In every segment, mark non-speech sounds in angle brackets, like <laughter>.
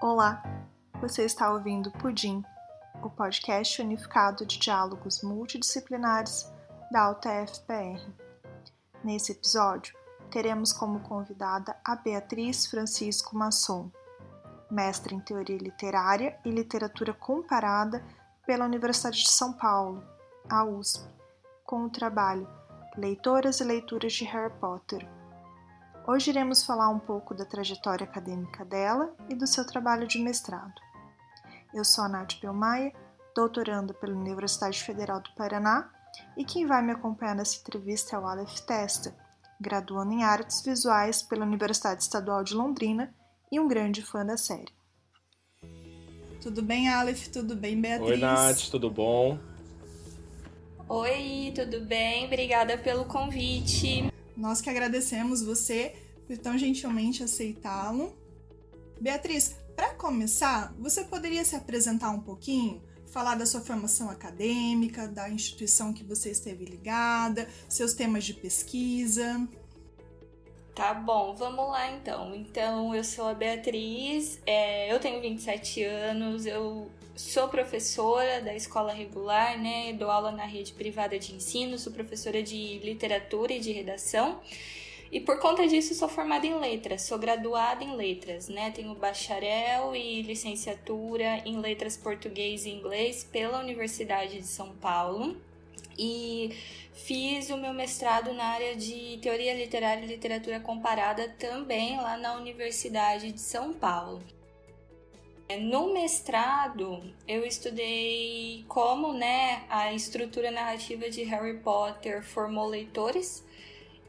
Olá, você está ouvindo Pudim, o podcast unificado de diálogos multidisciplinares da UTF-PR. Nesse episódio, teremos como convidada a Beatriz Francisco Masson, mestre em Teoria Literária e Literatura Comparada pela Universidade de São Paulo, a USP, com o trabalho Leitoras e Leituras de Harry Potter Hoje iremos falar um pouco da trajetória acadêmica dela e do seu trabalho de mestrado. Eu sou a Nath Pelmaia, doutoranda pela Universidade Federal do Paraná, e quem vai me acompanhar nessa entrevista é o Aleph Testa, graduando em Artes Visuais pela Universidade Estadual de Londrina e um grande fã da série. Tudo bem, Aleph? Tudo bem, Beatriz? Oi, Nath, tudo bom? Oi, tudo bem? Obrigada pelo convite. Nós que agradecemos você por tão gentilmente aceitá-lo. Beatriz, para começar, você poderia se apresentar um pouquinho? Falar da sua formação acadêmica, da instituição que você esteve ligada, seus temas de pesquisa. Tá bom, vamos lá então. Então, eu sou a Beatriz, é, eu tenho 27 anos, eu sou professora da escola regular, né? Dou aula na rede privada de ensino, sou professora de literatura e de redação. E por conta disso sou formada em letras, sou graduada em letras, né? Tenho bacharel e licenciatura em letras português e inglês pela Universidade de São Paulo. E fiz o meu mestrado na área de teoria literária e literatura comparada também lá na Universidade de São Paulo. No mestrado, eu estudei como né, a estrutura narrativa de Harry Potter formou leitores.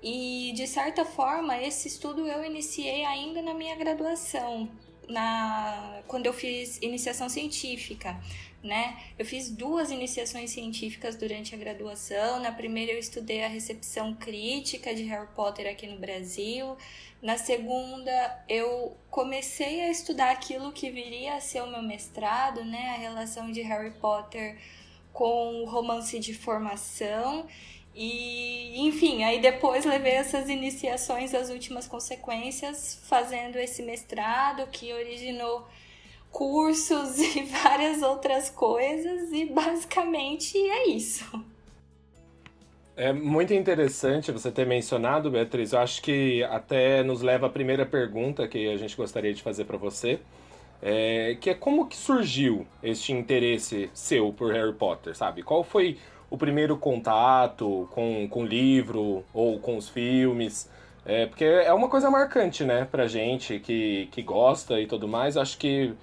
E, de certa forma, esse estudo eu iniciei ainda na minha graduação, na, quando eu fiz iniciação científica né? Eu fiz duas iniciações científicas durante a graduação. Na primeira eu estudei a recepção crítica de Harry Potter aqui no Brasil. Na segunda eu comecei a estudar aquilo que viria a ser o meu mestrado, né? A relação de Harry Potter com o romance de formação. E, enfim, aí depois levei essas iniciações às últimas consequências, fazendo esse mestrado que originou cursos e <laughs> várias outras coisas, e basicamente é isso. É muito interessante você ter mencionado, Beatriz. Eu acho que até nos leva à primeira pergunta que a gente gostaria de fazer para você, é, que é como que surgiu este interesse seu por Harry Potter, sabe? Qual foi o primeiro contato com, com o livro ou com os filmes? É, porque é uma coisa marcante, né, pra gente que, que gosta e tudo mais. Acho que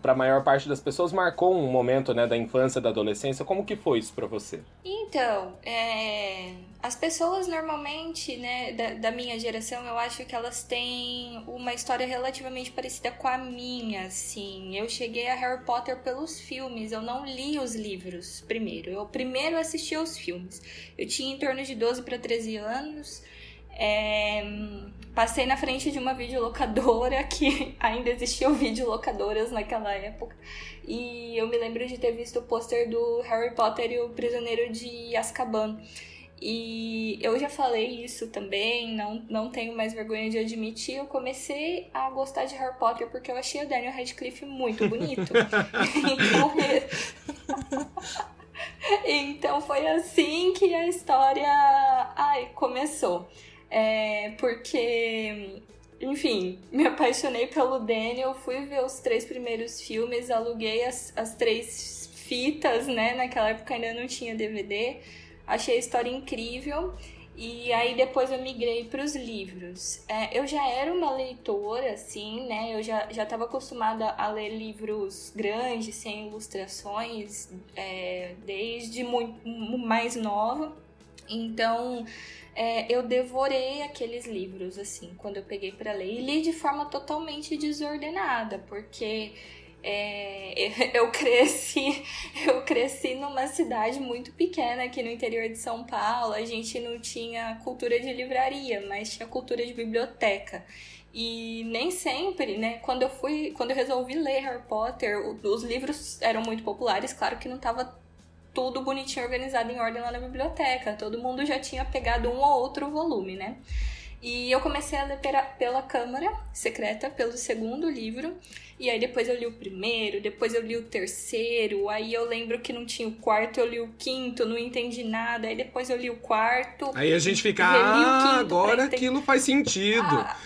para a maior parte das pessoas, marcou um momento né, da infância, da adolescência. Como que foi isso para você? Então, é... as pessoas normalmente, né, da, da, minha geração, eu acho que elas têm uma história relativamente parecida com a minha, assim. Eu cheguei a Harry Potter pelos filmes, eu não li os livros primeiro. Eu primeiro assisti aos filmes. Eu tinha em torno de 12 para 13 anos. É, passei na frente de uma videolocadora que <laughs> ainda existiam videolocadoras naquela época. E eu me lembro de ter visto o pôster do Harry Potter e o Prisioneiro de Azkaban. E eu já falei isso também, não, não tenho mais vergonha de admitir. Eu comecei a gostar de Harry Potter porque eu achei o Daniel Radcliffe muito bonito. <laughs> então, <laughs> então foi assim que a história ai, começou. É, porque, enfim, me apaixonei pelo Daniel, fui ver os três primeiros filmes, aluguei as, as três fitas, né? Naquela época ainda não tinha DVD. Achei a história incrível. E aí depois eu migrei para os livros. É, eu já era uma leitora, assim, né? Eu já estava acostumada a ler livros grandes, sem ilustrações, é, desde muito mais nova. Então, é, eu devorei aqueles livros, assim, quando eu peguei para ler. E li de forma totalmente desordenada, porque é, <laughs> eu cresci <laughs> eu cresci numa cidade muito pequena aqui no interior de São Paulo a gente não tinha cultura de livraria mas tinha cultura de biblioteca e nem sempre né quando eu fui quando eu resolvi ler Harry Potter os livros eram muito populares claro que não estava tudo bonitinho organizado em ordem lá na biblioteca. Todo mundo já tinha pegado um ou outro volume, né? E eu comecei a ler pela, pela Câmara Secreta, pelo segundo livro. E aí depois eu li o primeiro, depois eu li o terceiro, aí eu lembro que não tinha o quarto, eu li o quinto, não entendi nada, aí depois eu li o quarto. Aí a gente fica, ah, agora aquilo faz sentido. Ah,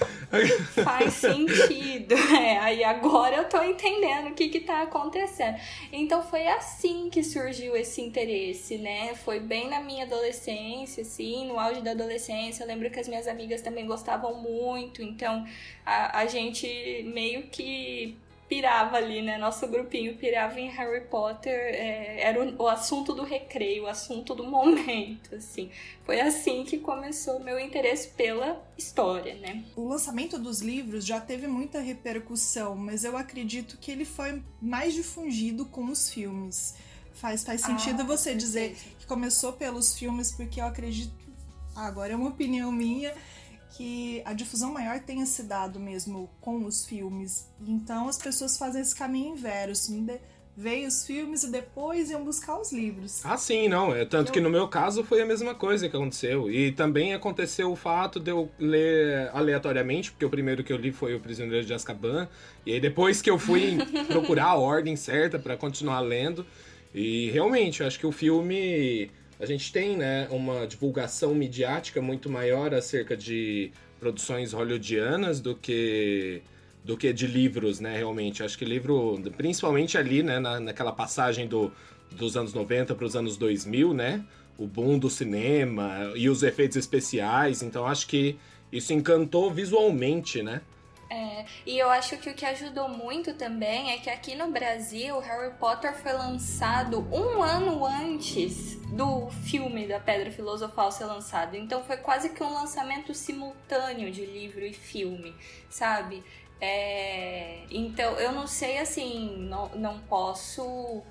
faz sentido. <laughs> É, aí agora eu tô entendendo o que que tá acontecendo. Então foi assim que surgiu esse interesse, né? Foi bem na minha adolescência, assim, no auge da adolescência. Eu lembro que as minhas amigas também gostavam muito, então a, a gente meio que pirava ali, né? Nosso grupinho pirava em Harry Potter, é, era o, o, assunto do recreio, o assunto do momento, assim. Foi assim que começou o meu interesse pela história, né? O lançamento dos livros já teve muita repercussão, mas eu acredito que ele foi mais difundido com os filmes. Faz, faz sentido ah, você dizer que começou pelos filmes, porque eu acredito. Agora é uma opinião minha que a difusão maior tenha se dado mesmo com os filmes. Então as pessoas fazem esse caminho inverso. Veio os filmes e depois iam buscar os livros. Ah, sim, não. É tanto eu... que no meu caso foi a mesma coisa que aconteceu. E também aconteceu o fato de eu ler aleatoriamente, porque o primeiro que eu li foi O Prisioneiro de Azkaban. E aí depois que eu fui <laughs> procurar a ordem certa para continuar lendo. E realmente, eu acho que o filme a gente tem né, uma divulgação midiática muito maior acerca de produções hollywoodianas do que do que de livros, né, realmente. Acho que livro, principalmente ali, né, na, naquela passagem do, dos anos 90 para os anos 2000, né, o boom do cinema e os efeitos especiais, então acho que isso encantou visualmente, né, é, e eu acho que o que ajudou muito também é que aqui no Brasil, Harry Potter foi lançado um ano antes do filme da Pedra Filosofal ser lançado. Então foi quase que um lançamento simultâneo de livro e filme, sabe? É, então eu não sei assim, não, não posso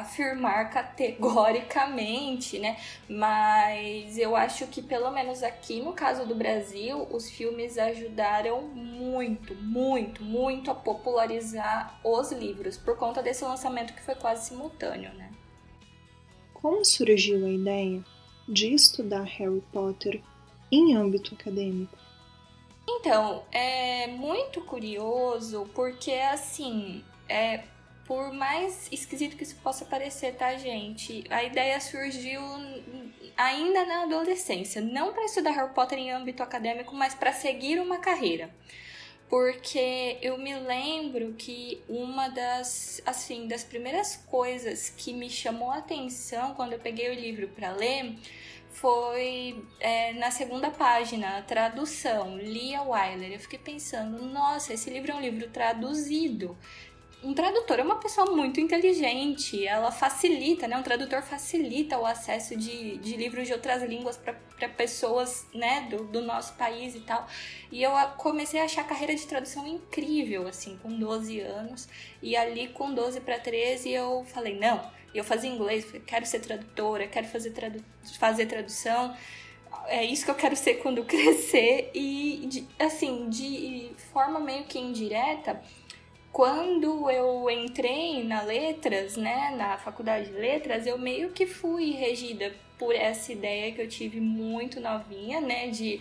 afirmar categoricamente, né? Mas eu acho que pelo menos aqui no caso do Brasil, os filmes ajudaram muito, muito, muito a popularizar os livros por conta desse lançamento que foi quase simultâneo, né? Como surgiu a ideia de estudar Harry Potter em âmbito acadêmico? Então, é muito curioso porque assim, é, por mais esquisito que isso possa parecer, tá, gente? A ideia surgiu ainda na adolescência, não para estudar Harry Potter em âmbito acadêmico, mas para seguir uma carreira. Porque eu me lembro que uma das, assim, das primeiras coisas que me chamou a atenção quando eu peguei o livro para ler foi é, na segunda página, a tradução, Lia Wyler. Eu fiquei pensando, nossa, esse livro é um livro traduzido um tradutor é uma pessoa muito inteligente, ela facilita, né? Um tradutor facilita o acesso de, de livros de outras línguas para pessoas, né, do, do nosso país e tal. E eu comecei a achar a carreira de tradução incrível, assim, com 12 anos. E ali, com 12 para 13, eu falei: não, eu fazia inglês, quero ser tradutora, quero fazer, tradu fazer tradução é isso que eu quero ser quando <laughs> crescer e de, assim de forma meio que indireta quando eu entrei na letras, né, na faculdade de letras, eu meio que fui regida por essa ideia que eu tive muito novinha, né, de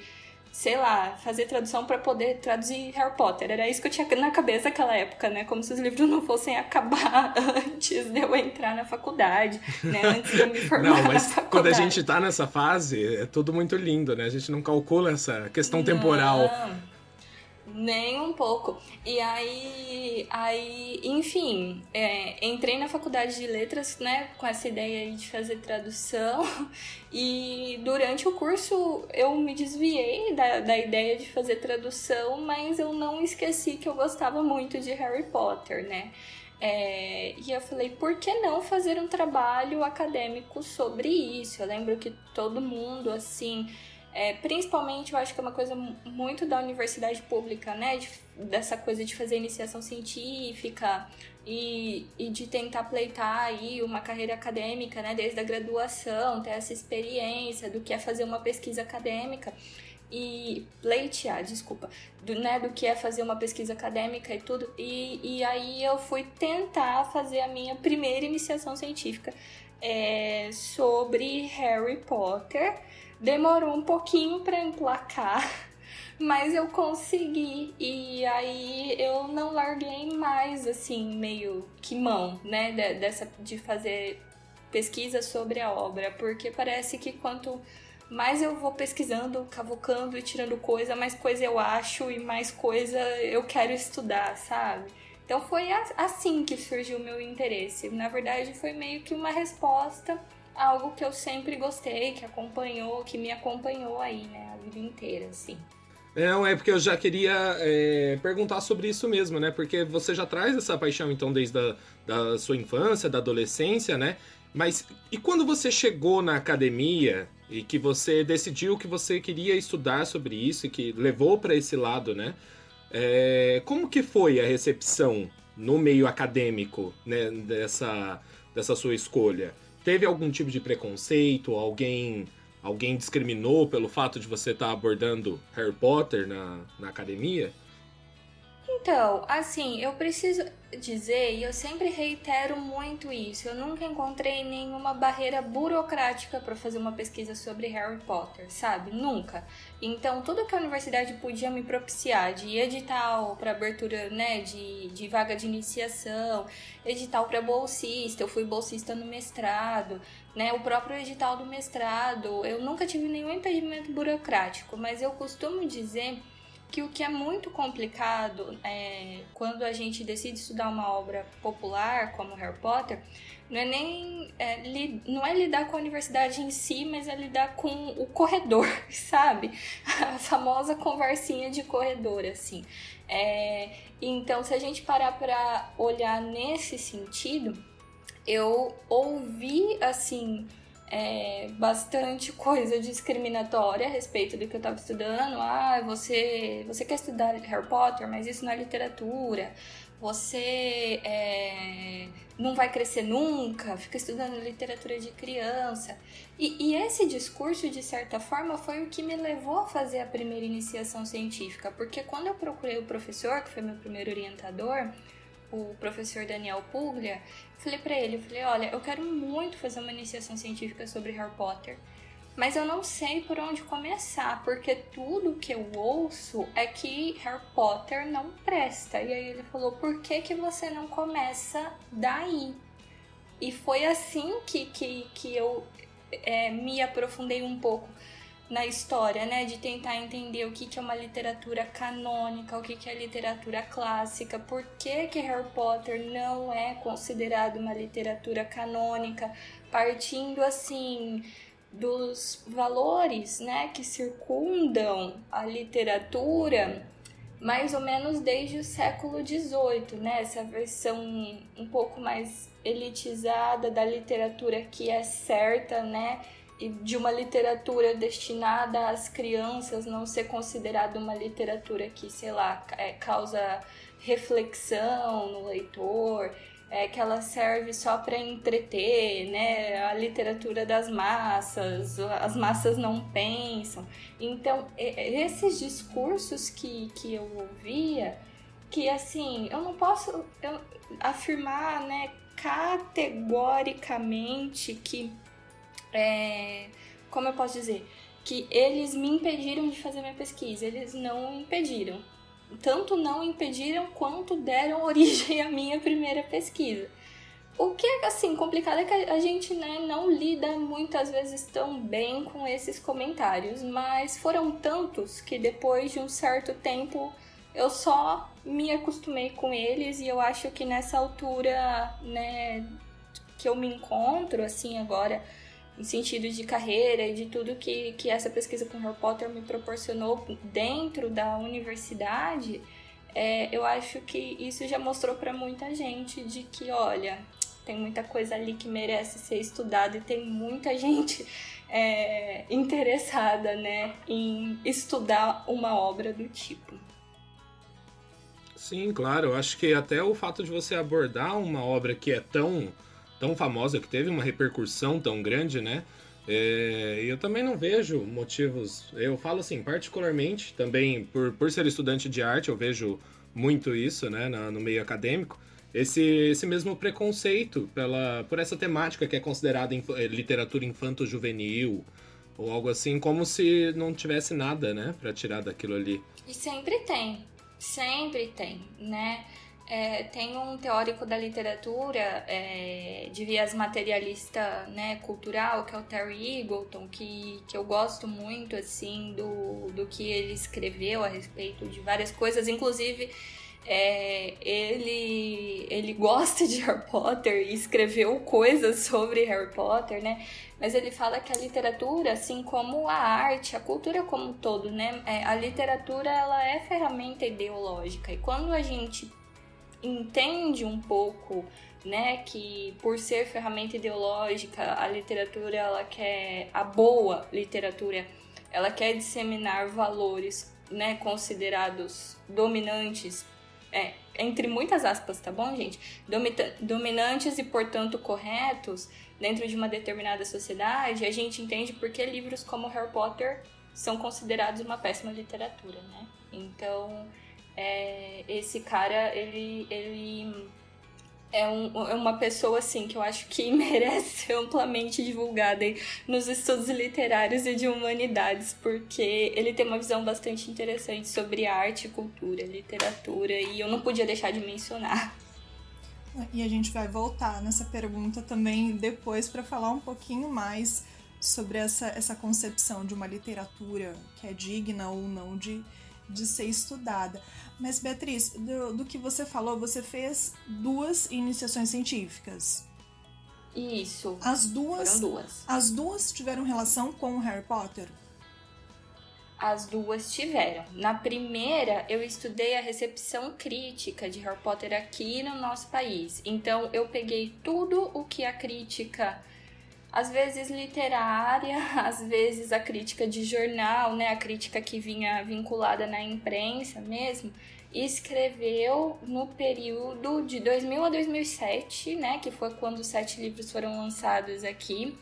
sei lá, fazer tradução para poder traduzir Harry Potter. Era isso que eu tinha na cabeça naquela época, né? Como se os livros não fossem acabar <laughs> antes de eu entrar na faculdade, né? Antes de eu me formar Não, mas quando a gente tá nessa fase, é tudo muito lindo, né? A gente não calcula essa questão temporal. Não. Nem um pouco. E aí, aí enfim, é, entrei na faculdade de letras, né, com essa ideia de fazer tradução. <laughs> E durante o curso eu me desviei da, da ideia de fazer tradução, mas eu não esqueci que eu gostava muito de Harry Potter, né? É, e eu falei, por que não fazer um trabalho acadêmico sobre isso? Eu lembro que todo mundo, assim, é, principalmente, eu acho que é uma coisa muito da universidade pública, né? De, dessa coisa de fazer iniciação científica e, e de tentar pleitar aí uma carreira acadêmica, né? Desde a graduação, ter essa experiência do que é fazer uma pesquisa acadêmica e pleitear, desculpa, do, né, do que é fazer uma pesquisa acadêmica e tudo. E, e aí eu fui tentar fazer a minha primeira iniciação científica é, sobre Harry Potter demorou um pouquinho para emplacar, <laughs> Mas eu consegui e aí eu não larguei mais, assim, meio que mão, né, dessa de fazer pesquisa sobre a obra, porque parece que quanto mais eu vou pesquisando, cavucando e tirando coisa, mais coisa eu acho e mais coisa eu quero estudar, sabe? Então foi assim que surgiu o meu interesse. Na verdade, foi meio que uma resposta algo que eu sempre gostei, que acompanhou, que me acompanhou aí, né, a vida inteira, assim. Não, é porque eu já queria é, perguntar sobre isso mesmo, né? Porque você já traz essa paixão, então, desde a da sua infância, da adolescência, né? Mas e quando você chegou na academia e que você decidiu que você queria estudar sobre isso e que levou para esse lado, né? É, como que foi a recepção no meio acadêmico né, dessa, dessa sua escolha? Teve algum tipo de preconceito? Alguém alguém discriminou pelo fato de você estar tá abordando Harry Potter na, na academia? Então, assim, eu preciso dizer, e eu sempre reitero muito isso, eu nunca encontrei nenhuma barreira burocrática para fazer uma pesquisa sobre Harry Potter, sabe? Nunca. Então, tudo que a universidade podia me propiciar, de edital para abertura, né, de, de vaga de iniciação, edital para bolsista, eu fui bolsista no mestrado, né, o próprio edital do mestrado, eu nunca tive nenhum impedimento burocrático, mas eu costumo dizer que o que é muito complicado é, quando a gente decide estudar uma obra popular como Harry Potter não é nem é, li, não é lidar com a universidade em si, mas é lidar com o corredor, <laughs> sabe? A famosa conversinha de corredor, assim. É, então, se a gente parar para olhar nesse sentido, eu ouvi assim é, bastante coisa discriminatória a respeito do que eu estava estudando. Ah, você, você quer estudar Harry Potter, mas isso não é literatura. Você é, não vai crescer nunca, fica estudando literatura de criança. E, e esse discurso, de certa forma, foi o que me levou a fazer a primeira iniciação científica, porque quando eu procurei o professor, que foi meu primeiro orientador, o professor Daniel Puglia, falei para ele, falei, olha, eu quero muito fazer uma iniciação científica sobre Harry Potter, mas eu não sei por onde começar, porque tudo que eu ouço é que Harry Potter não presta. E aí ele falou, por que que você não começa daí? E foi assim que, que, que eu é, me aprofundei um pouco na história, né? De tentar entender o que, que é uma literatura canônica, o que, que é literatura clássica, por que, que Harry Potter não é considerado uma literatura canônica, partindo assim dos valores, né, que circundam a literatura mais ou menos desde o século XVIII, né? Essa versão um pouco mais elitizada da literatura que é certa, né? De uma literatura destinada às crianças não ser considerada uma literatura que, sei lá, é, causa reflexão no leitor, é, que ela serve só para entreter, né? A literatura das massas, as massas não pensam. Então, esses discursos que, que eu ouvia, que assim, eu não posso afirmar, né, categoricamente que é, como eu posso dizer? Que eles me impediram de fazer minha pesquisa. Eles não impediram. Tanto não impediram quanto deram <laughs> origem à minha primeira pesquisa. O que é assim complicado é que a gente né, não lida muitas vezes tão bem com esses comentários, mas foram tantos que depois de um certo tempo eu só me acostumei com eles e eu acho que nessa altura, né, que eu me encontro assim agora em sentido de carreira e de tudo que, que essa pesquisa com Harry Potter me proporcionou dentro da universidade, é, eu acho que isso já mostrou para muita gente de que, olha, tem muita coisa ali que merece ser estudada e tem muita <laughs> gente é, interessada né, em estudar uma obra do tipo. Sim, claro. Eu acho que até o fato de você abordar uma obra que é tão tão famosa, que teve uma repercussão tão grande, né? É, eu também não vejo motivos. Eu falo assim, particularmente, também por, por ser estudante de arte, eu vejo muito isso, né, no, meio acadêmico. Esse, esse mesmo preconceito pela, por essa temática que é considerada inf, é, literatura infanto-juvenil, ou algo assim, como se não tivesse nada, né, para tirar daquilo ali. E sempre tem, sempre tem, né? É, tem um teórico da literatura é, de viés materialista né, cultural, que é o Terry Eagleton, que, que eu gosto muito assim do, do que ele escreveu a respeito de várias coisas, inclusive é, ele, ele gosta de Harry Potter e escreveu coisas sobre Harry Potter, né? Mas ele fala que a literatura, assim como a arte, a cultura como um todo, né? É, a literatura ela é ferramenta ideológica e quando a gente entende um pouco, né, que por ser ferramenta ideológica, a literatura ela quer a boa literatura, ela quer disseminar valores, né, considerados dominantes, é, entre muitas aspas, tá bom, gente? Dominantes e, portanto, corretos dentro de uma determinada sociedade, a gente entende porque livros como Harry Potter são considerados uma péssima literatura, né? Então, é, esse cara, ele, ele é, um, é, uma pessoa, assim, que eu acho que <laughs> merece ser amplamente divulgada nos estudos literários e de humanidades, porque ele tem uma visão bastante interessante sobre arte, cultura, literatura, e eu não podia deixar de mencionar. E a gente vai voltar nessa pergunta também depois para falar um pouquinho mais sobre essa, essa concepção de uma literatura que é digna ou não de, de ser estudada. Mas, Beatriz, do, do que você falou, você fez duas iniciações científicas. Isso. As duas. Duas. As duas tiveram relação com o Harry Potter? As duas tiveram. Na primeira, eu estudei a recepção crítica de Harry Potter aqui no nosso país. Então, eu peguei tudo o que a crítica às vezes literária, <laughs> às vezes a crítica de jornal, né, a crítica que vinha vinculada na imprensa mesmo, escreveu no período de 2000 a 2007, né, que foi quando os sete livros foram lançados aqui,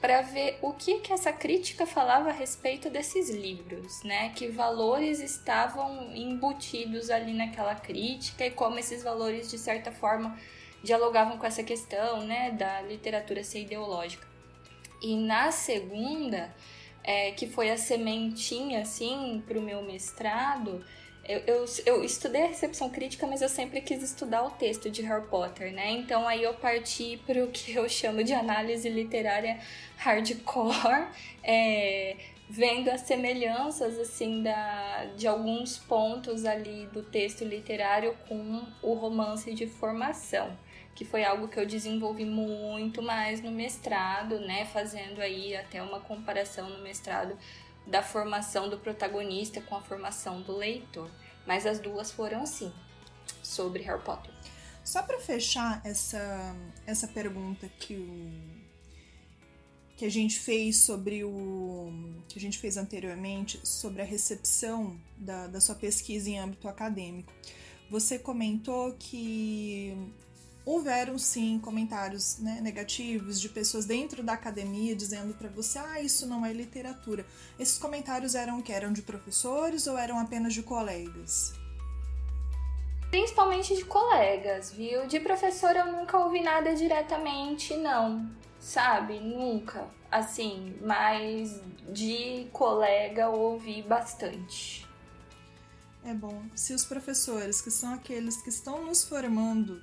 para ver o que que essa crítica falava a respeito desses livros, né, que valores estavam embutidos ali naquela crítica e como esses valores de certa forma dialogavam com essa questão né, da literatura ser ideológica. E na segunda, é, que foi a sementinha assim para o meu mestrado, eu, eu, eu, estudei a recepção crítica, mas eu sempre quis estudar o texto de Harry Potter, né? Então aí eu parti para o que eu chamo de análise literária hardcore, é, vendo as semelhanças assim da, de alguns pontos ali do texto literário com o romance de formação que foi algo que eu desenvolvi muito mais no mestrado, né, fazendo aí até uma comparação no mestrado da formação do protagonista com a formação do leitor. Mas as duas foram assim, sobre Harry Potter. Só para fechar essa essa pergunta que o que a gente fez sobre o que a gente fez anteriormente sobre a recepção da, da sua pesquisa em âmbito acadêmico. Você comentou que houveram sim comentários né, negativos de pessoas dentro da academia dizendo para você, ah, isso não é literatura. Esses comentários eram que eram de professores ou eram apenas de colegas? Principalmente de colegas, viu? De professor eu nunca ouvi nada diretamente, não. Sabe? Nunca. Assim, mas de colega eu ouvi bastante. É bom. Se os professores, que são aqueles que estão nos formando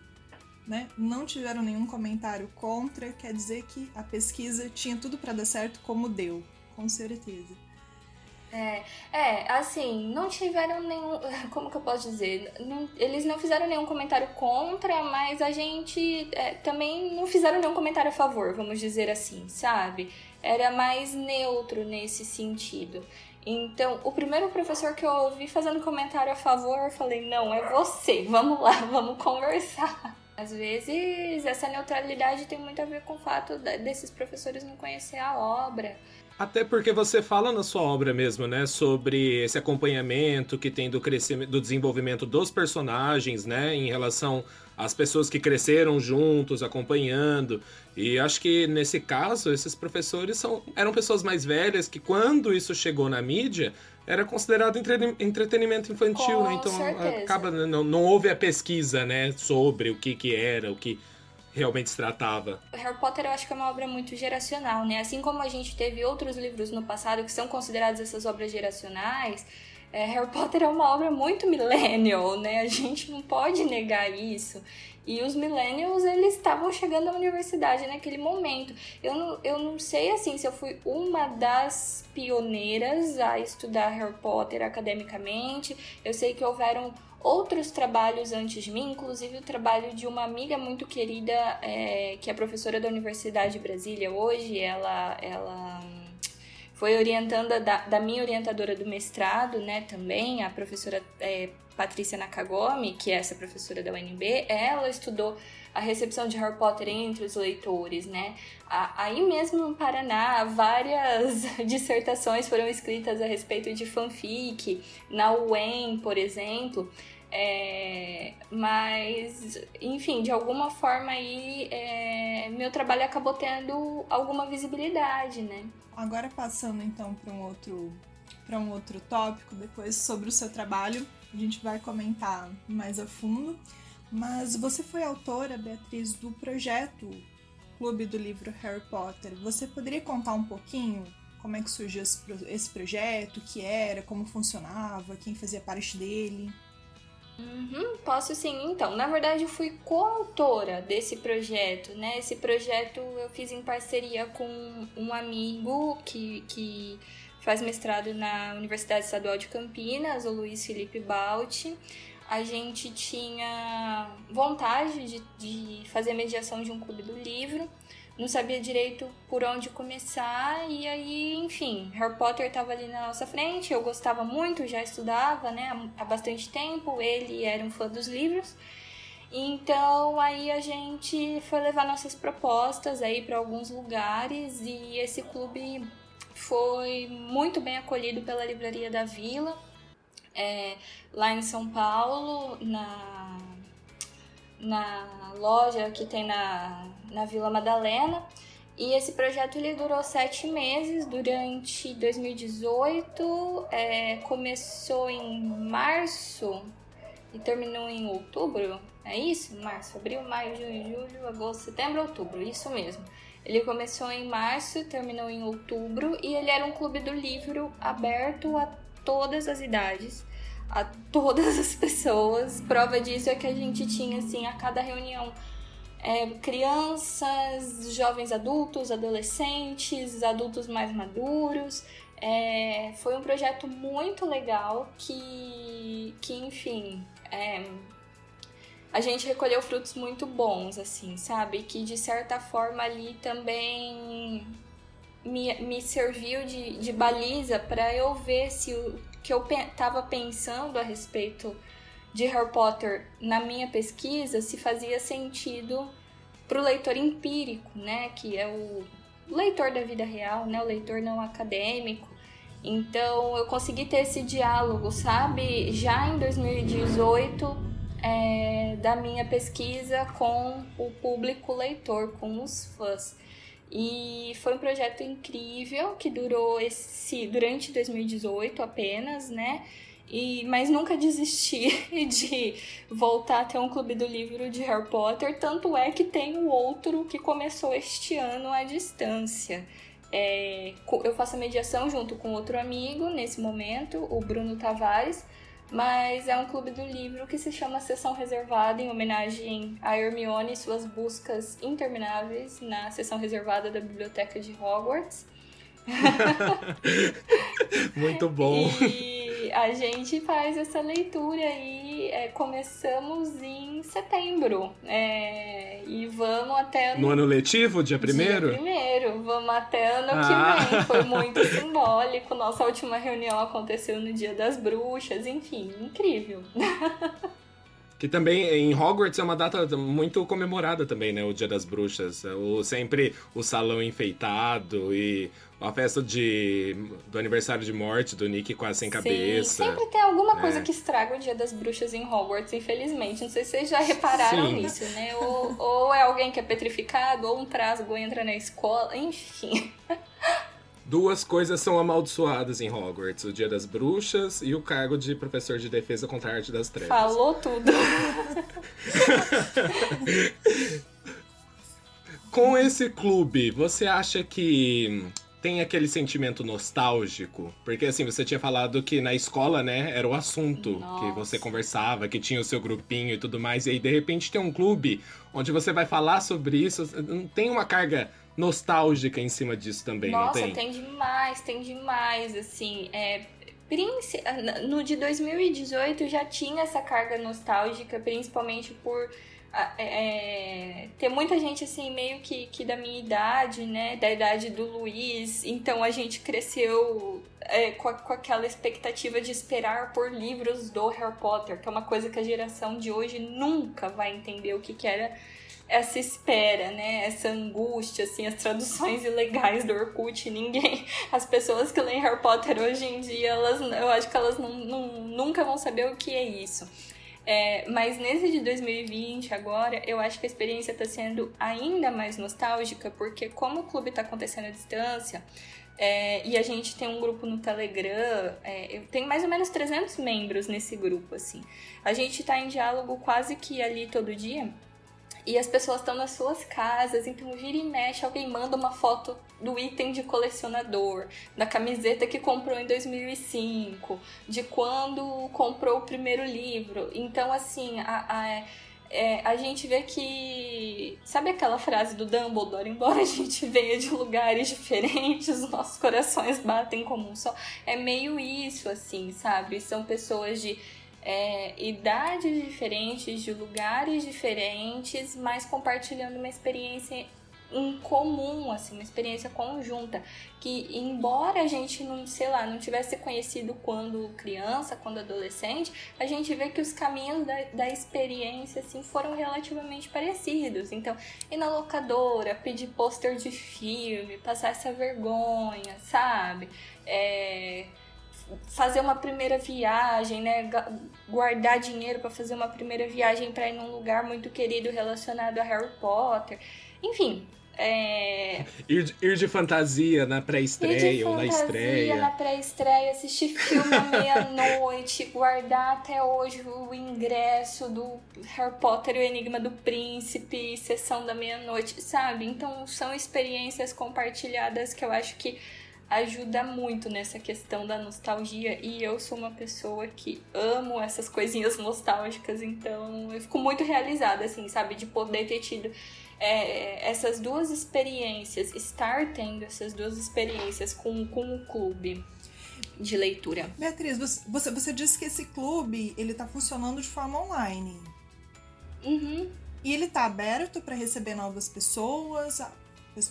né, não tiveram nenhum comentário contra, quer dizer que a pesquisa tinha tudo para dar certo como deu, com certeza. É, é, assim, não tiveram nenhum. <laughs> Como que eu posso dizer? Não, eles não fizeram nenhum comentário contra, mas a gente é, também não fizeram nenhum comentário a favor, vamos dizer assim, sabe? Era mais neutro nesse sentido. Então, o primeiro professor que eu ouvi fazendo comentário a favor, eu falei: não, é você, vamos lá, <laughs> vamos conversar. Às vezes, essa neutralidade tem muito a ver com o fato desses professores não conhecer a obra. Até porque você fala na sua obra mesmo, né, sobre esse acompanhamento que tem do crescimento, do desenvolvimento dos personagens, né, em relação às pessoas que cresceram juntos, acompanhando. E acho que nesse caso, esses professores são, eram pessoas mais velhas que quando isso chegou na mídia, era considerado entre, entretenimento infantil, Com né? Então certeza. acaba não, não houve a pesquisa, né, sobre o que que era, o que realmente se tratava. Harry Potter eu acho que é uma obra muito geracional, né? Assim como a gente teve outros livros no passado que são considerados essas obras geracionais, é, Harry Potter é uma obra muito millennial, né? A gente não pode negar isso. E os millennials, eles estavam chegando à universidade naquele momento. Eu não, eu não sei, assim, se eu fui uma das pioneiras a estudar Harry Potter academicamente. Eu sei que houveram outros trabalhos antes de mim, inclusive o trabalho de uma amiga muito querida, é, que é professora da Universidade de Brasília hoje. Ela... ela foi orientanda da, da, minha orientadora do mestrado, né, também, a professora é, Patrícia Nakagami, que é essa professora da UNB, ela estudou a recepção de Harry Potter entre os leitores, né? Aí mesmo no Paraná, várias <laughs> dissertações foram escritas a respeito de fanfic, na UEM, por exemplo. É, mas, enfim, de alguma forma aí, é, meu trabalho acabou tendo alguma visibilidade, né? Agora passando então para um outro para um outro tópico depois sobre o seu trabalho, a gente vai comentar mais a fundo. Mas você foi autora, Beatriz, do projeto Clube do Livro Harry Potter. Você poderia contar um pouquinho como é que surgiu esse projeto, o que era, como funcionava, quem fazia parte dele? Uhum, posso sim, então. Na verdade, eu fui coautora desse projeto, né? Esse projeto eu fiz em parceria com um amigo que, que faz mestrado na Universidade Estadual de Campinas, o Luiz Felipe Balti. A gente tinha vontade de, de fazer mediação de um clube do livro não sabia direito por onde começar e aí, enfim, Harry Potter estava ali na nossa frente, eu gostava muito, já estudava, né, há bastante tempo, ele era um fã dos livros. Então aí a gente foi levar nossas propostas aí para alguns lugares e esse clube foi muito bem acolhido pela livraria da Vila, é, lá em São Paulo, na na loja que tem na, na Vila Madalena. E esse projeto ele durou sete meses, durante 2018, é, começou em março e terminou em outubro, é isso? Março, abril, maio, junho, julho, agosto, setembro, outubro, isso mesmo. Ele começou em março, terminou em outubro e ele era um clube do livro aberto a todas as idades a todas as <laughs> pessoas. Prova disso é que a gente tinha, assim, a cada reunião é, crianças, jovens adultos, adolescentes, adultos mais maduros. É, foi um projeto muito legal que, que enfim, é, a gente recolheu frutos muito bons, assim, sabe? Que de certa forma ali também me, me serviu de, de baliza para eu ver se o que eu estava pensando a respeito de Harry Potter na minha pesquisa se fazia sentido para o leitor empírico, né, que é o leitor da vida real, né, o leitor não acadêmico. Então eu consegui ter esse diálogo, sabe, já em 2018 é, da minha pesquisa com o público leitor, com os fãs. E foi um projeto incrível que durou esse durante 2018 apenas, né? E, mas nunca desisti <laughs> de voltar a ter um clube do livro de Harry Potter, tanto é que tem o outro que começou este ano à distância. É, eu faço a mediação junto com outro amigo nesse momento, o Bruno Tavares, mas é um clube do livro que se chama Sessão Reservada, em homenagem a Hermione e suas buscas intermináveis na sessão reservada da Biblioteca de Hogwarts. <laughs> Muito bom. E a gente faz essa leitura aí, é, começamos em setembro. É, e vamos até. No, no ano letivo, dia primeiro? Dia primeiro, vamos até ano ah. que vem. Foi <laughs> muito simbólico. Nossa última reunião aconteceu no Dia das Bruxas, enfim, incrível. <laughs> Que também em Hogwarts é uma data muito comemorada também, né? O Dia das Bruxas. O, sempre o salão enfeitado e a festa de, do aniversário de morte do Nick quase sem cabeça. Sempre tem alguma é. coisa que estraga o Dia das Bruxas em Hogwarts, infelizmente. Não sei se vocês já repararam Sim. nisso, né? Ou, <laughs> ou é alguém que é petrificado, ou um trasgo entra na escola, enfim. Duas coisas são amaldiçoadas em Hogwarts: o Dia das Bruxas e o cargo de professor de defesa contra a arte das trevas. Falou tudo. <laughs> Com esse clube, você acha que tem aquele sentimento nostálgico? Porque assim, você tinha falado que na escola, né, era o assunto Nossa. que você conversava, que tinha o seu grupinho e tudo mais, e aí de repente tem um clube onde você vai falar sobre isso, não tem uma carga nostálgica em cima disso também, Nossa, não tem? tem demais, tem demais, assim, é, no de 2018 já tinha essa carga nostálgica, principalmente por é, é, ter muita gente assim, meio que, que da minha idade, né? Da idade do Luiz. Então a gente cresceu é, com, a, com aquela expectativa de esperar por livros do Harry Potter, que é uma coisa que a geração de hoje nunca vai entender o que, que era essa espera, né? Essa angústia, assim, as traduções ilegais do Orkut, ninguém. <laughs> As pessoas que leem Harry Potter hoje em dia, elas, eu acho que elas não, não, nunca vão saber o que é isso. É, mas nesse de 2020, agora, eu acho que a experiência está sendo ainda mais nostálgica, porque como o clube está acontecendo à distância, é, e a gente tem um grupo no Telegram, é, eu tenho mais ou menos 300 membros nesse grupo, assim. A gente está em diálogo quase que ali todo dia, e as pessoas estão nas suas casas, então vira e mexe, alguém manda uma foto do item de colecionador, da camiseta que comprou em 2005, de quando comprou o primeiro livro. Então, assim, a, a, é, a gente vê que. Sabe aquela frase do Dumbledore? Embora a gente venha de lugares diferentes, nossos corações batem como um só. É meio isso, assim, sabe? São pessoas de é, idades diferentes, de lugares diferentes, mas compartilhando uma experiência em comum, assim, uma experiência conjunta, que embora a gente não, sei lá, não tivesse conhecido quando criança, quando adolescente, a gente vê que os caminhos da, da experiência, assim, foram relativamente parecidos. Então, ir na locadora, pedir pôster de filme, passar essa vergonha, sabe? É, fazer uma primeira viagem, né? Guardar dinheiro para fazer uma primeira viagem para ir num lugar muito querido relacionado a Harry Potter. Enfim. É... Ir, ir de fantasia na pré-estreia ou na estreia. na pré-estreia, assistir filme à meia-noite, <laughs> guardar até hoje o ingresso do Harry Potter e o Enigma do Príncipe, sessão da meia-noite, sabe? Então são experiências compartilhadas que eu acho que ajuda muito nessa questão da nostalgia e eu sou uma pessoa que amo essas coisinhas nostálgicas, então eu fico muito realizada, assim, sabe, de poder ter tido é, essas duas experiências, estar tendo essas duas experiências com, com o clube de leitura. Beatriz, você, você disse que esse clube ele está funcionando de forma online. Uhum. E ele está aberto para receber novas pessoas?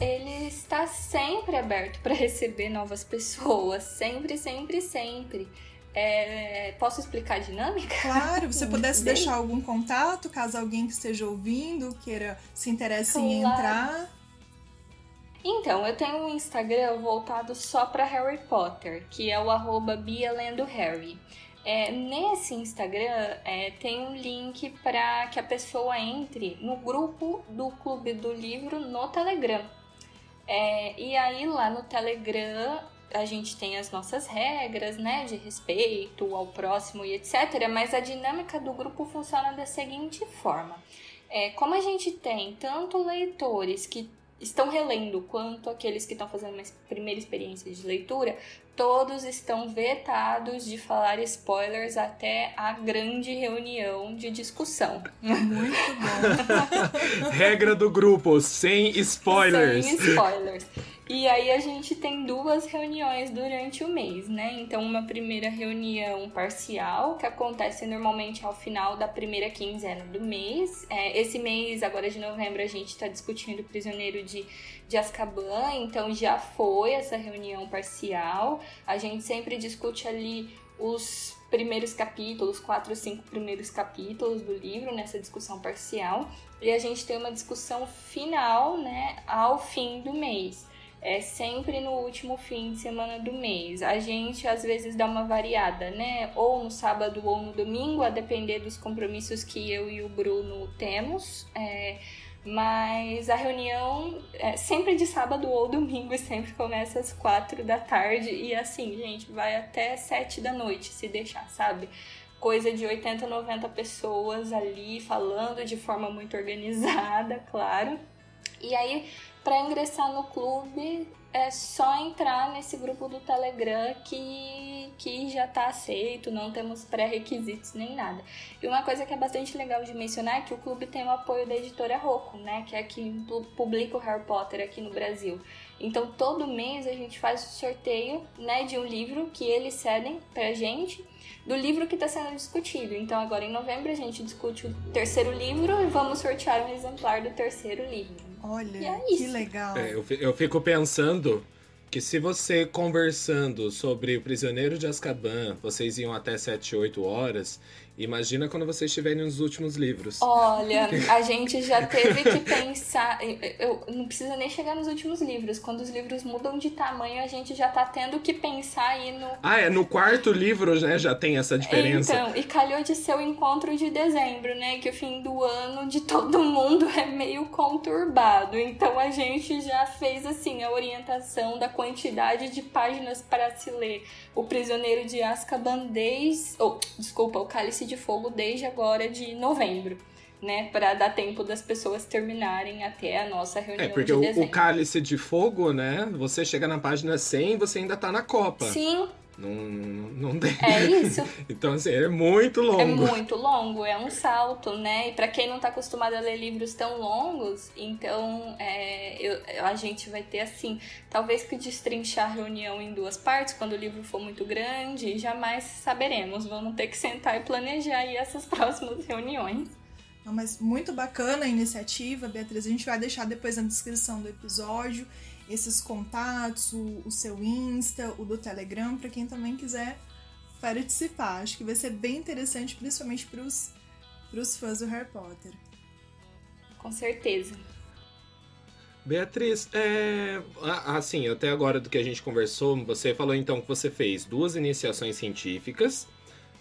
Ele está sempre aberto para receber novas pessoas, sempre, sempre, sempre. É, posso explicar a dinâmica? Claro, você <laughs> pudesse deixar algum contato, caso alguém que esteja ouvindo queira se interesse claro. em entrar. Então, eu tenho um Instagram voltado só para Harry Potter, que é o arroba BiaLendoHarry. É, nesse Instagram é, tem um link para que a pessoa entre no grupo do Clube do Livro no Telegram. É, e aí lá no Telegram a gente tem as nossas regras, né, de respeito ao próximo e etc. Mas a dinâmica do grupo funciona da seguinte forma: é, como a gente tem tanto leitores que estão relendo quanto aqueles que estão fazendo uma primeira experiência de leitura, todos estão vetados de falar spoilers até a grande reunião de discussão. Muito bom. <laughs> Regra do grupo, sem spoilers. Sem spoilers. E aí a gente tem duas reuniões durante o mês, né? Então, uma primeira reunião parcial, que acontece normalmente ao final da primeira quinzena do mês. É, esse mês, agora de novembro, a gente está discutindo o prisioneiro de, de Azkaban, então já foi essa reunião parcial. A gente sempre discute ali os primeiros capítulos, quatro ou cinco primeiros capítulos do livro nessa discussão parcial. E a gente tem uma discussão final, né, ao fim do mês é sempre no último fim de semana do mês. A gente às vezes dá uma variada, né? Ou no sábado ou no domingo, a depender dos compromissos que eu e o Bruno temos. É, mas a reunião é sempre de sábado ou domingo e <laughs> sempre começa às quatro da tarde. E assim, gente, vai até sete da noite, se deixar, sabe? Coisa de 80, 90 pessoas ali falando de forma muito organizada, <laughs> claro. E aí, para ingressar no clube, é só entrar nesse grupo do Telegram que, que já está aceito, não temos pré-requisitos nem nada. E uma coisa que é bastante legal de mencionar é que o clube tem o apoio da editora Rocco, né, que é quem publica o Harry Potter aqui no Brasil. Então todo mês a gente faz o sorteio né, de um livro que eles cedem pra gente, do livro que está sendo discutido. Então agora em novembro a gente discute o terceiro livro e vamos sortear um exemplar do terceiro livro. Olha, é que legal. É, eu fico pensando que se você conversando sobre o Prisioneiro de Azkaban, vocês iam até 7, 8 horas, Imagina quando vocês estiverem nos últimos livros. Olha, <laughs> a gente já teve que pensar. Eu, não precisa nem chegar nos últimos livros. Quando os livros mudam de tamanho, a gente já tá tendo que pensar aí no. Ah, é no quarto livro, né? Já tem essa diferença. Então, e calhou de ser o encontro de dezembro, né? Que o fim do ano de todo mundo é meio conturbado. Então a gente já fez assim a orientação da quantidade de páginas para se ler. O Prisioneiro de Azkaban desde. Oh, desculpa, o Cálice de Fogo desde agora de novembro. Né, para dar tempo das pessoas terminarem até a nossa reunião É, porque de o, o Cálice de Fogo, né, você chega na página 100 e você ainda tá na Copa. Sim, não, não tem. É isso. <laughs> então, assim, é muito longo. É muito longo, é um salto, né? E pra quem não tá acostumado a ler livros tão longos, então é, eu, a gente vai ter assim, talvez que destrinchar a reunião em duas partes, quando o livro for muito grande, jamais saberemos. Vamos ter que sentar e planejar aí essas <laughs> próximas reuniões. Não, mas muito bacana a iniciativa, Beatriz. A gente vai deixar depois na descrição do episódio esses contatos, o, o seu Insta, o do Telegram, para quem também quiser participar. Acho que vai ser bem interessante, principalmente para os fãs do Harry Potter. Com certeza. Beatriz, é, assim, até agora do que a gente conversou, você falou então que você fez duas iniciações científicas,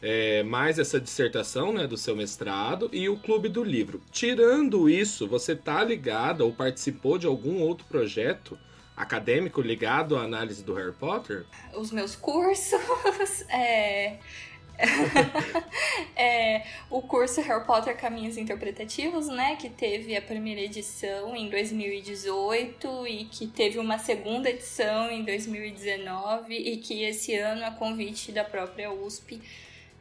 é, mais essa dissertação né, do seu mestrado e o Clube do Livro. Tirando isso, você tá ligado ou participou de algum outro projeto acadêmico ligado à análise do Harry Potter? Os meus cursos, <laughs> é... <laughs> é, o curso Harry Potter Caminhos Interpretativos, né, que teve a primeira edição em 2018 e que teve uma segunda edição em 2019 e que esse ano, a convite da própria USP,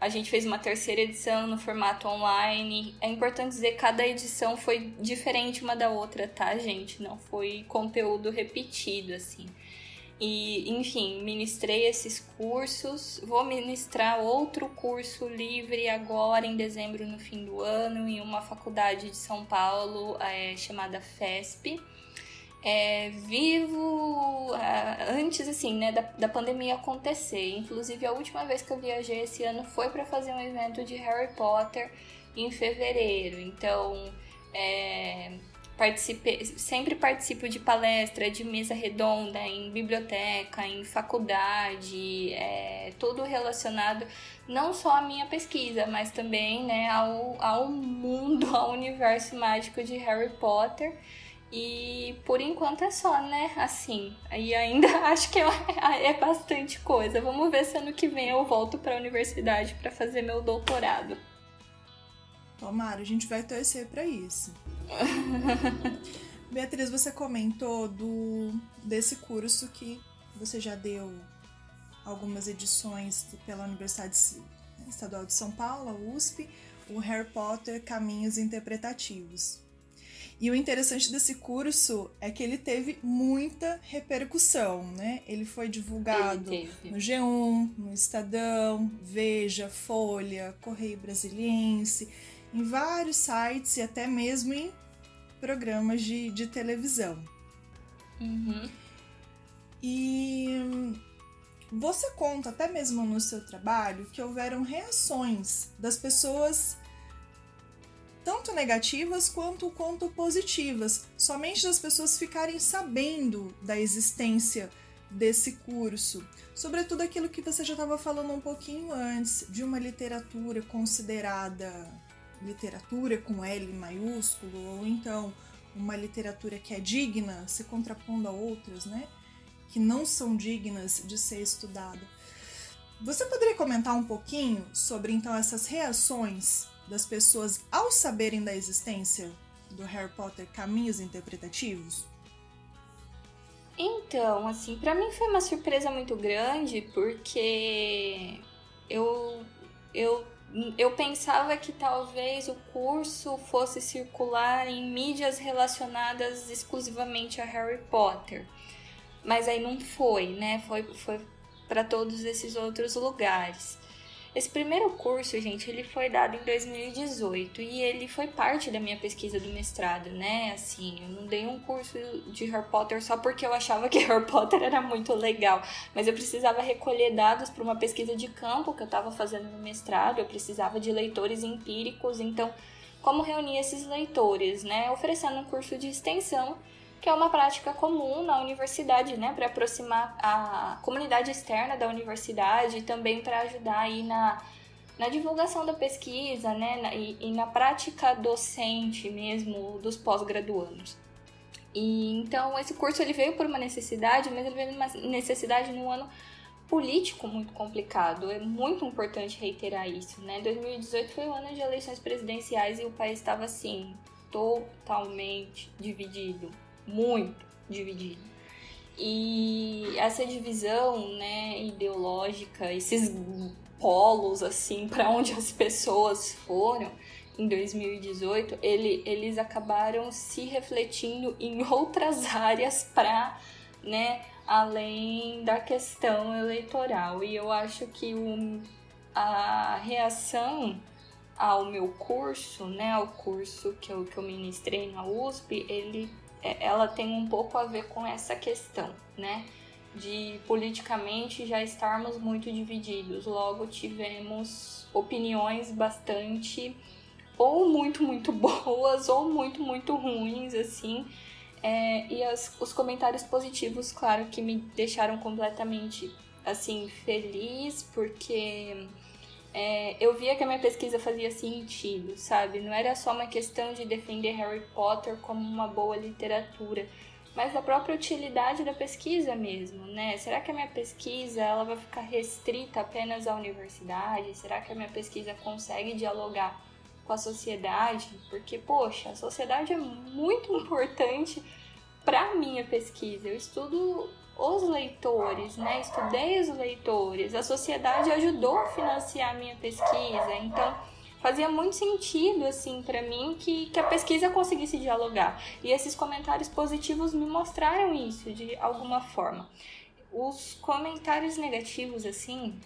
a gente fez uma terceira edição no formato online. É importante dizer que cada edição foi diferente uma da outra, tá, gente? Não foi conteúdo repetido, assim. E, enfim, ministrei esses cursos. Vou ministrar outro curso livre agora, em dezembro, no fim do ano, em uma faculdade de São Paulo é, chamada FESP é, vivo é, antes assim né da, da pandemia acontecer inclusive a última vez que eu viajei esse ano foi para fazer um evento de Harry Potter em fevereiro então é, participei, sempre participo de palestra, de mesa redonda em biblioteca, em faculdade, é, tudo relacionado não só à minha pesquisa, mas também né, ao, ao mundo, <laughs> ao universo mágico de Harry Potter. E por enquanto é só, né? Assim. E ainda <laughs> acho que é, é bastante coisa. Vamos ver se ano que vem eu volto para a universidade para fazer meu doutorado. Tomara, a gente vai torcer para isso. <laughs> Beatriz, você comentou do desse curso que você já deu algumas edições pela Universidade Estadual de São Paulo, a USP, o Harry Potter Caminhos Interpretativos. E o interessante desse curso é que ele teve muita repercussão, né? Ele foi divulgado ele no G1, no Estadão, Veja, Folha, Correio Brasiliense, em vários sites e até mesmo em programas de, de televisão. Uhum. E você conta até mesmo no seu trabalho que houveram reações das pessoas tanto negativas quanto, quanto positivas, somente das pessoas ficarem sabendo da existência desse curso. Sobretudo aquilo que você já estava falando um pouquinho antes, de uma literatura considerada literatura com L maiúsculo, ou então uma literatura que é digna, se contrapondo a outras, né? Que não são dignas de ser estudada. Você poderia comentar um pouquinho sobre então essas reações das pessoas ao saberem da existência do Harry Potter caminhos interpretativos? Então, assim, para mim foi uma surpresa muito grande porque eu eu eu pensava que talvez o curso fosse circular em mídias relacionadas exclusivamente a Harry Potter. Mas aí não foi, né? Foi, foi para todos esses outros lugares. Esse primeiro curso, gente, ele foi dado em 2018 e ele foi parte da minha pesquisa do mestrado, né? Assim, eu não dei um curso de Harry Potter só porque eu achava que <laughs> Harry Potter era muito legal, mas eu precisava recolher dados para uma pesquisa de campo que eu estava fazendo no mestrado, eu precisava de leitores empíricos, então como reunir esses leitores, né? Oferecendo um curso de extensão que é uma prática comum na universidade, né, para aproximar a comunidade externa da universidade e também para ajudar aí na, na divulgação da pesquisa, né, na, e, e na prática docente mesmo dos pós-graduandos. E então esse curso ele veio por uma necessidade, mas ele veio uma necessidade num ano político muito complicado. É muito importante reiterar isso, né? 2018 foi o ano de eleições presidenciais e o país estava assim totalmente dividido muito dividido. E essa divisão, né, ideológica, esses polos assim para onde as pessoas foram em 2018, ele, eles acabaram se refletindo em outras áreas para, né, além da questão eleitoral. E eu acho que o, a reação ao meu curso, né, ao curso que eu, que eu ministrei na USP, ele ela tem um pouco a ver com essa questão, né? De politicamente já estarmos muito divididos. Logo tivemos opiniões bastante ou muito, muito <laughs> boas ou muito, muito ruins, assim. É, e as, os comentários positivos, claro, que me deixaram completamente, assim, feliz, porque é, eu via que a minha pesquisa fazia sentido, sabe? Não era só uma questão de defender Harry Potter como uma boa literatura, mas da própria utilidade da pesquisa mesmo, né? Será que a minha pesquisa ela vai ficar restrita apenas à universidade? Será que a minha pesquisa consegue dialogar com a sociedade? Porque, poxa, a sociedade é muito <laughs> importante para minha pesquisa. Eu estudo os leitores, né? Estudei os leitores, a sociedade ajudou a financiar a minha pesquisa, então fazia muito sentido assim para mim que, que a pesquisa conseguisse dialogar. E esses comentários positivos me mostraram isso de alguma forma. Os comentários negativos assim,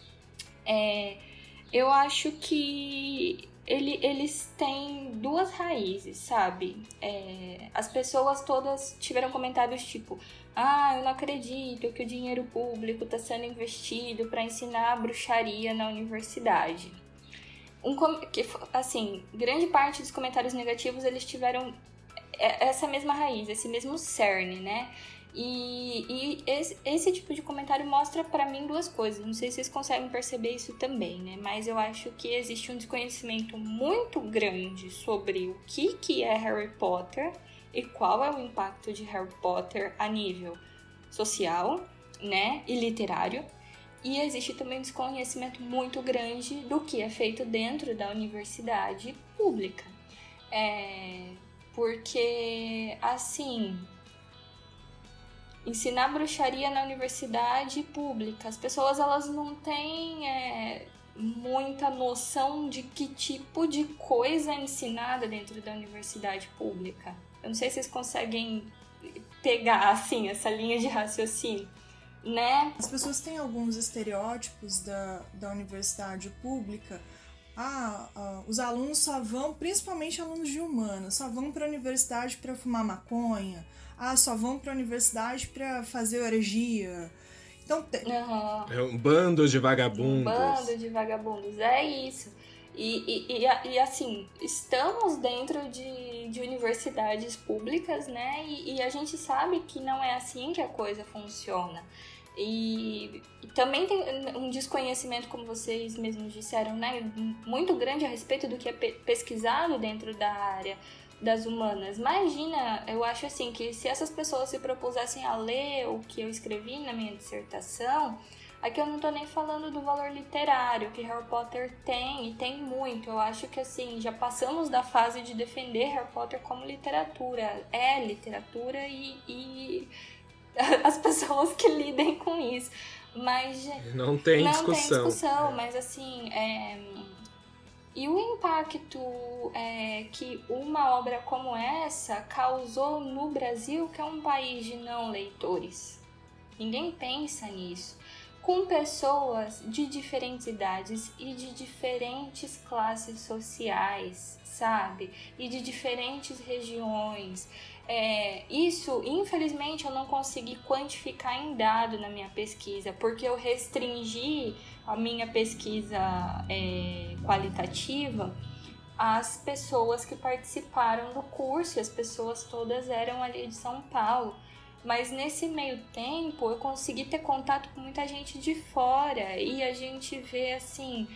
é, eu acho que ele, eles têm duas raízes, sabe? É, as pessoas todas tiveram comentários tipo: ah, eu não acredito que o dinheiro público está sendo investido para ensinar bruxaria na universidade. Um, que, assim, grande parte dos comentários negativos eles tiveram essa mesma raiz, esse mesmo cerne, né? E, e esse, esse, tipo de comentário mostra para mim duas coisas. Não sei se vocês conseguem perceber isso também, né? Mas eu acho que existe um desconhecimento muito grande sobre o que, que é Harry Potter e qual é o impacto de Harry Potter a nível social, né? E literário. E existe também um desconhecimento muito grande do que é feito dentro da universidade pública. É, porque, assim, ensinar bruxaria na universidade pública. As pessoas elas não têm é, muita noção de que tipo de coisa é ensinada dentro da universidade pública. Eu não sei se vocês conseguem pegar assim essa linha de raciocínio. Né? As pessoas têm alguns estereótipos da, da universidade pública. Ah, ah, os alunos só vão, principalmente alunos de humanas, só vão para a universidade para fumar maconha, ah, só vão para a universidade para fazer orgia. Então, uhum. É um bando de vagabundos. Um bando de vagabundos, é isso. E, e, e, e assim, estamos dentro de, de universidades públicas, né? E, e, a gente sabe que não é assim que a coisa funciona. E, também tem um desconhecimento, como vocês mesmos disseram, né? Muito grande a respeito do que é pesquisado dentro da área das humanas. Imagina, eu acho assim que se essas pessoas se propusessem a ler o que eu escrevi na minha dissertação, Aqui eu não tô nem falando do valor literário que Harry Potter tem e tem muito. Eu acho que assim, já passamos da fase de defender Harry Potter como literatura. É literatura e, e <laughs> as pessoas que lidem com isso. Mas não tem não discussão. Tem discussão, mas assim, é... e o impacto é, que uma obra como essa causou no Brasil, que é um país de não leitores. Ninguém pensa nisso com pessoas de diferentes idades e de diferentes classes sociais, sabe? E de diferentes regiões. É, isso, infelizmente, eu não consegui quantificar em dado na minha pesquisa, porque eu restringi a minha pesquisa é, qualitativa às pessoas que participaram do curso, as pessoas todas eram ali de São Paulo. Mas nesse meio tempo eu consegui ter contato com muita gente de fora e a gente vê assim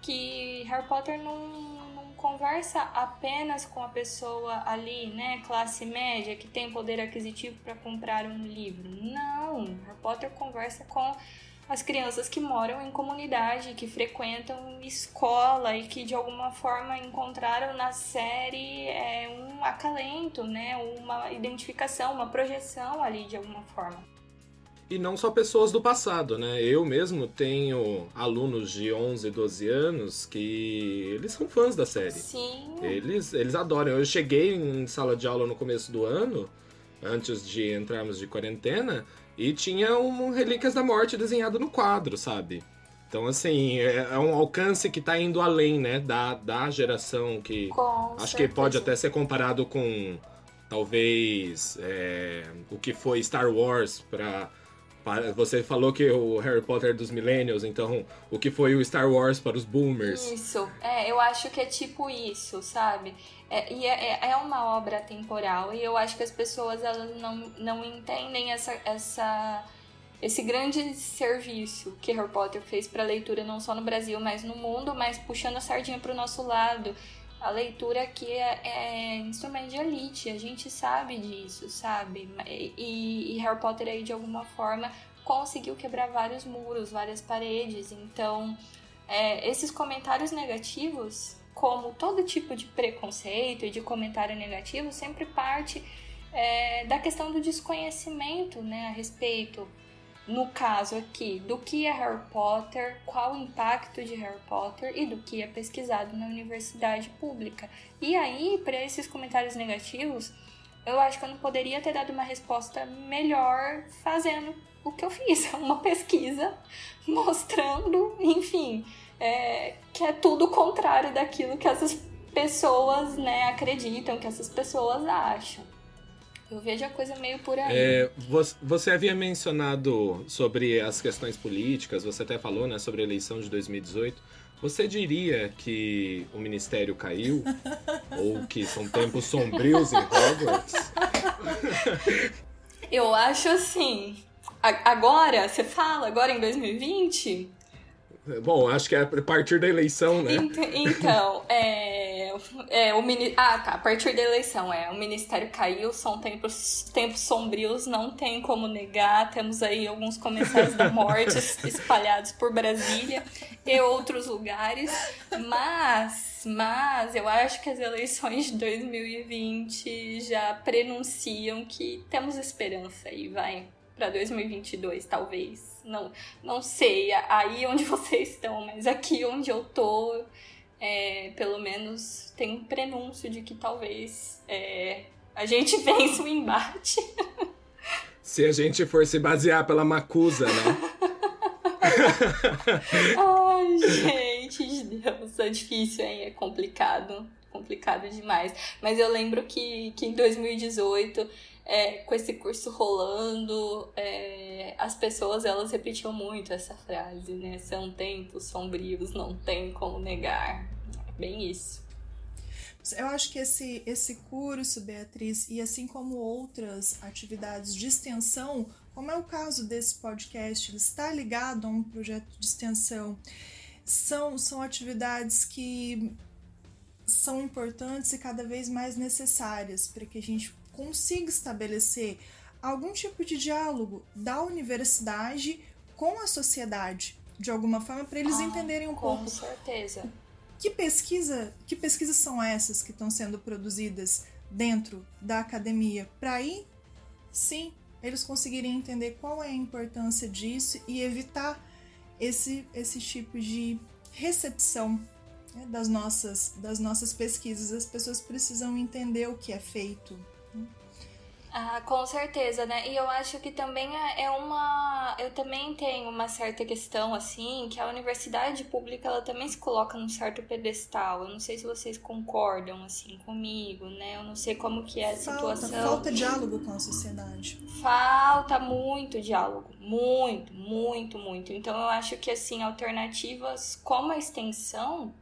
que Harry Potter não, não conversa apenas com a pessoa ali, né, classe média, que tem poder aquisitivo para comprar um livro. Não, Harry Potter conversa com as crianças que moram em comunidade, que frequentam escola e que de alguma forma encontraram na série é, um acalento, né, uma identificação, uma projeção ali de alguma forma. E não só pessoas do passado, né? Eu mesmo tenho alunos de 11, 12 anos que eles são fãs da série. Sim. Eles, eles adoram. Eu cheguei em sala de aula no começo do ano, antes de entrarmos de quarentena, e tinha um Relíquias da Morte desenhado no quadro, sabe? Então, assim, é, é um alcance que tá indo além, né? Da, da geração que. Com acho certeza. que pode até ser comparado com. Talvez. É, o que foi Star Wars pra. para- Você falou que o Harry Potter é dos Millennials, então o que foi o Star Wars para os Boomers? Isso, é, eu acho que é tipo isso, sabe? É, e é, é- é uma obra temporal e eu acho que as pessoas elas não, não entendem essa, essa, esse grande serviço que Harry Potter fez para leitura não só no Brasil, mas no mundo, mas puxando a sardinha para o nosso lado. A leitura aqui é, é instrumento de elite, a gente sabe disso, sabe? E, e Harry Potter aí de alguma forma conseguiu quebrar vários muros, várias paredes, então é, esses comentários negativos, como todo tipo de preconceito e de comentário negativo, sempre parte é, da questão do desconhecimento né, a respeito, no caso aqui, do que é Harry Potter, qual o impacto de Harry Potter e do que é pesquisado na universidade pública. E aí, para esses comentários negativos, eu acho que eu não poderia ter dado uma resposta melhor fazendo o que eu fiz, <laughs> uma pesquisa mostrando, enfim, é, que é tudo o contrário daquilo que essas pessoas né, acreditam, que essas pessoas acham. Eu vejo a coisa meio por aí. É, você, havia mencionado sobre as questões políticas, você até falou né, sobre a eleição de 2018. Você diria que o ministério caiu? <laughs> ou que são tempos sombrios em Hogwarts? Eu acho assim. Agora, você fala, agora em 2020, Bom, acho que é a partir da eleição, né? Ent- Então, é, é, o mini... Ah, tá. A partir da eleição, é. O ministério caiu, são tempos, tempos sombrios, não tem como negar. Temos aí alguns comerciais da morte <laughs> espalhados por Brasília e outros lugares. Mas, mas eu acho que as eleições de 2020 já prenunciam que temos esperança aí, vai. Pra 2022, talvez. Não, não sei aí onde <laughs> vocês estão, mas aqui onde eu tô, é, pelo menos tem um prenúncio de que talvez é, a gente <laughs> vença o embate. Se a gente for se basear pela Macusa, né? <laughs> Ai, gente, de Deus, é difícil, hein? É complicado, complicado demais. Mas eu lembro que, que em 2018, é, com esse curso rolando, é, as pessoas elas repetiam muito essa frase, né? São tempos sombrios, não tem como negar. Bem isso. Eu acho que esse, esse curso, Beatriz, e assim como outras atividades de extensão, como é o caso desse podcast, ele está ligado a um projeto de extensão, são, são atividades que são importantes e cada vez mais necessárias para que a gente consiga estabelecer algum tipo de diálogo da universidade com a sociedade, de alguma forma, para eles Ah, entenderem um Com pouco certeza. que pesquisa, que pesquisas são essas que estão sendo produzidas dentro da academia, para aí sim eles conseguirem entender qual é a importância disso e evitar esse, esse tipo de recepção né, das, nossas, das nossas pesquisas. As pessoas precisam entender o que é feito. Ah, com certeza, né? E eu acho que também é é uma. Eu também tenho uma certa questão, assim, que a universidade pública ela também se coloca num certo pedestal. Eu não sei se vocês concordam, assim, comigo, né? Eu não sei como que é a Falta, situação. falta diálogo com a sociedade. Falta muito diálogo, muito, muito, muito. Então eu acho que assim alternativas como a extensão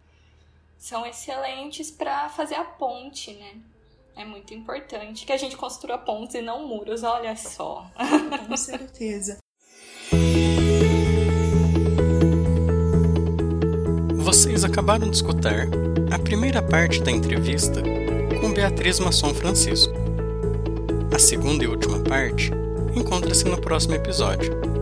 são excelentes para fazer a ponte, né? É muito importante que a gente construa pontes e não muros, olha só. Com certeza. Vocês acabaram de escutar a primeira parte da entrevista com Beatriz Masson Francisco. A segunda e última parte encontra-se no próximo episódio.